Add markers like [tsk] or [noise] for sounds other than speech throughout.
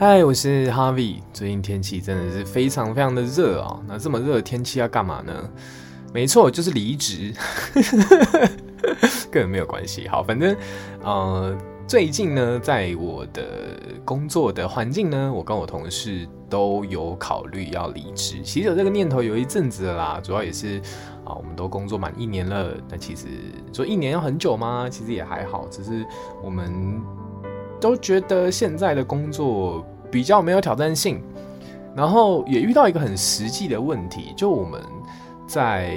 嗨，我是 Harvie。最近天气真的是非常非常的热啊！那这么热的天气要干嘛呢？没错，就是离职，[laughs] 跟人没有关系。好，反正呃，最近呢，在我的工作的环境呢，我跟我同事都有考虑要离职。其实有这个念头有一阵子了啦，主要也是啊，我们都工作满一年了。那其实说一年要很久吗？其实也还好，只是我们。都觉得现在的工作比较没有挑战性，然后也遇到一个很实际的问题，就我们在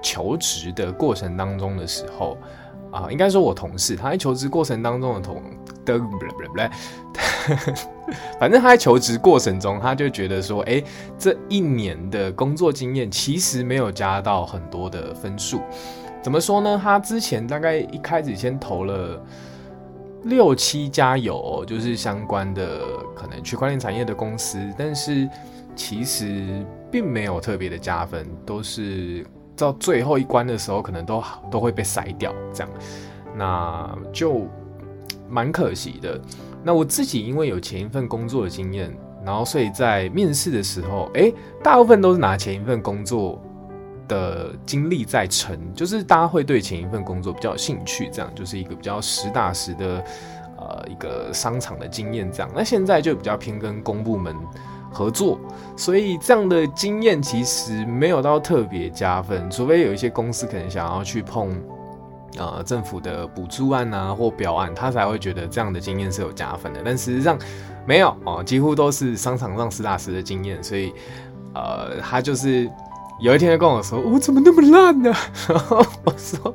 求职的过程当中的时候啊，应该说我同事他在求职过程当中的同的不不不，[laughs] 反正他在求职过程中他就觉得说，哎，这一年的工作经验其实没有加到很多的分数，怎么说呢？他之前大概一开始先投了。六七家有，就是相关的可能区块链产业的公司，但是其实并没有特别的加分，都是到最后一关的时候，可能都都会被筛掉，这样，那就蛮可惜的。那我自己因为有前一份工作的经验，然后所以在面试的时候，诶，大部分都是拿前一份工作。的经历在成，就是大家会对前一份工作比较有兴趣，这样就是一个比较实打实的，呃，一个商场的经验这样。那现在就比较偏跟公部门合作，所以这样的经验其实没有到特别加分，除非有一些公司可能想要去碰，呃，政府的补助案啊或标案，他才会觉得这样的经验是有加分的。但实际上没有哦，几乎都是商场上实打实的经验，所以呃，他就是。有一天他跟我说：“我怎么那么烂呢？”然 [laughs] 后我说：“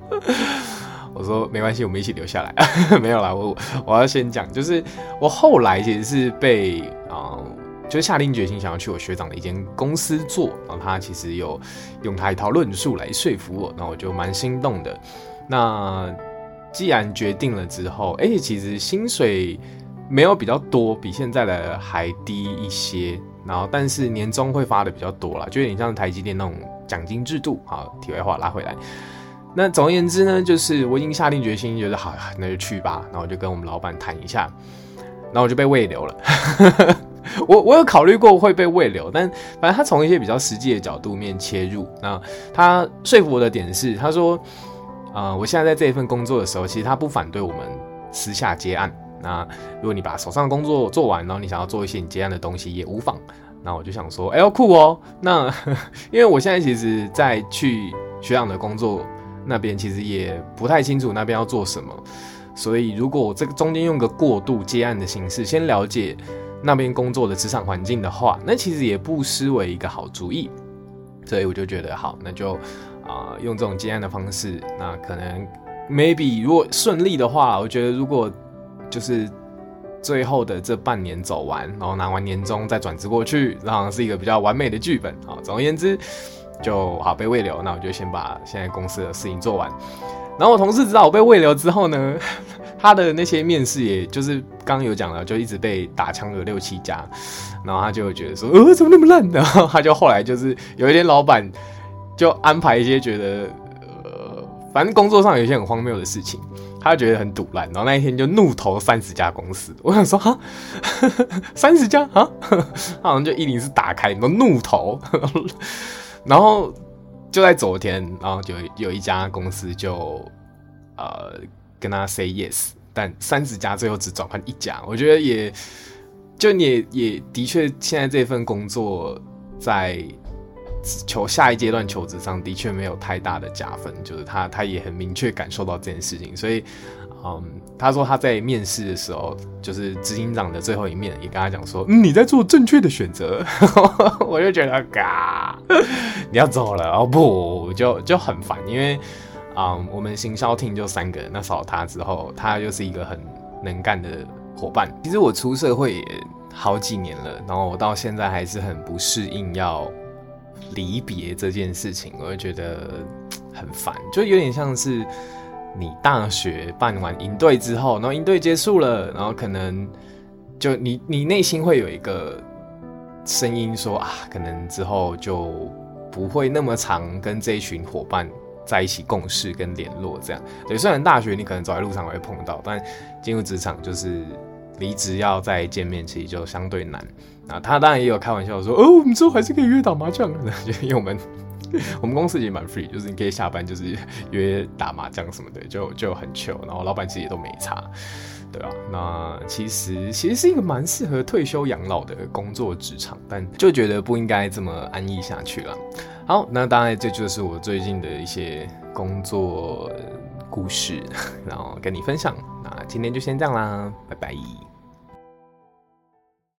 我说没关系，我们一起留下来。” [laughs] 没有啦，我我要先讲，就是我后来其实是被啊、就下定决心想要去我学长的一间公司做，然后他其实有用他一套论述来说服我，那我就蛮心动的。那既然决定了之后，哎、其实薪水没有比较多，比现在的还低一些。然后，但是年终会发的比较多啦，就有点像台积电那种奖金制度。好，题外话拉回来。那总而言之呢，就是我已经下定决心，觉得好，那就去吧。然后我就跟我们老板谈一下，然后我就被慰留了。[laughs] 我我有考虑过会被慰留，但反正他从一些比较实际的角度面切入。那他说服我的点是，他说，啊、我现在在这一份工作的时候，其实他不反对我们私下接案。那如果你把手上的工作做完，然后你想要做一些你接案的东西也无妨。那我就想说，哎酷哦！那 [laughs] 因为我现在其实，在去学长的工作那边，其实也不太清楚那边要做什么。所以如果我这个中间用个过渡接案的形式，先了解那边工作的职场环境的话，那其实也不失为一个好主意。所以我就觉得好，那就啊、用这种接案的方式。那可能 maybe 如果顺利的话，我觉得如果就是最后的这半年走完，然后拿完年终再转职过去，然后是一个比较完美的剧本。啊，总而言之，就好被慰留。那我就先把现在公司的事情做完。然后我同事知道我被慰留之后呢，[laughs] 他的那些面试，也就是刚有讲了，就一直被打枪了六七家。然后他就觉得说，呃，怎么那么烂？然后他就后来就是有一天老板就安排一些觉得，呃，反正工作上有一些很荒谬的事情。他觉得很堵烂，然后那一天就怒投三十家公司。我想说，哈，[laughs] 三十家啊，[laughs] 他好像就一零四打开，然后怒投，[laughs] 然后就在昨天，然后就有一家公司就呃跟他 say yes，但三十家最后只转换一家。我觉得也就你也也的确，现在这份工作在。求下一阶段求职上的确没有太大的加分，就是他他也很明确感受到这件事情，所以，嗯，他说他在面试的时候，就是执行长的最后一面也跟他讲说，嗯，你在做正确的选择，[laughs] 我就觉得嘎，你要走了哦不，就就很烦，因为，嗯，我们行销厅就三个人，那少他之后，他又是一个很能干的伙伴。其实我出社会也好几年了，然后我到现在还是很不适应要。离别这件事情，我会觉得 [tsk] 很烦，就有点像是你大学办完营队之后，然后营队结束了，然后可能就你你内心会有一个声音说啊，可能之后就不会那么常跟这一群伙伴在一起共事跟联络，这样。对，虽然大学你可能走在路上会碰到，但进入职场就是离职要再见面，其实就相对难。啊，他当然也有开玩笑说，哦，我们之后还是可以约打麻将的，[laughs] 因为我们我们公司也蛮 free，就是你可以下班就是 [laughs] 约打麻将什么的，就就很 chill，然后老板其实也都没差，对吧？那其实其实是一个蛮适合退休养老的工作职场，但就觉得不应该这么安逸下去了。好，那当然这就是我最近的一些工作故事，[laughs] 然后跟你分享。那今天就先这样啦，拜拜。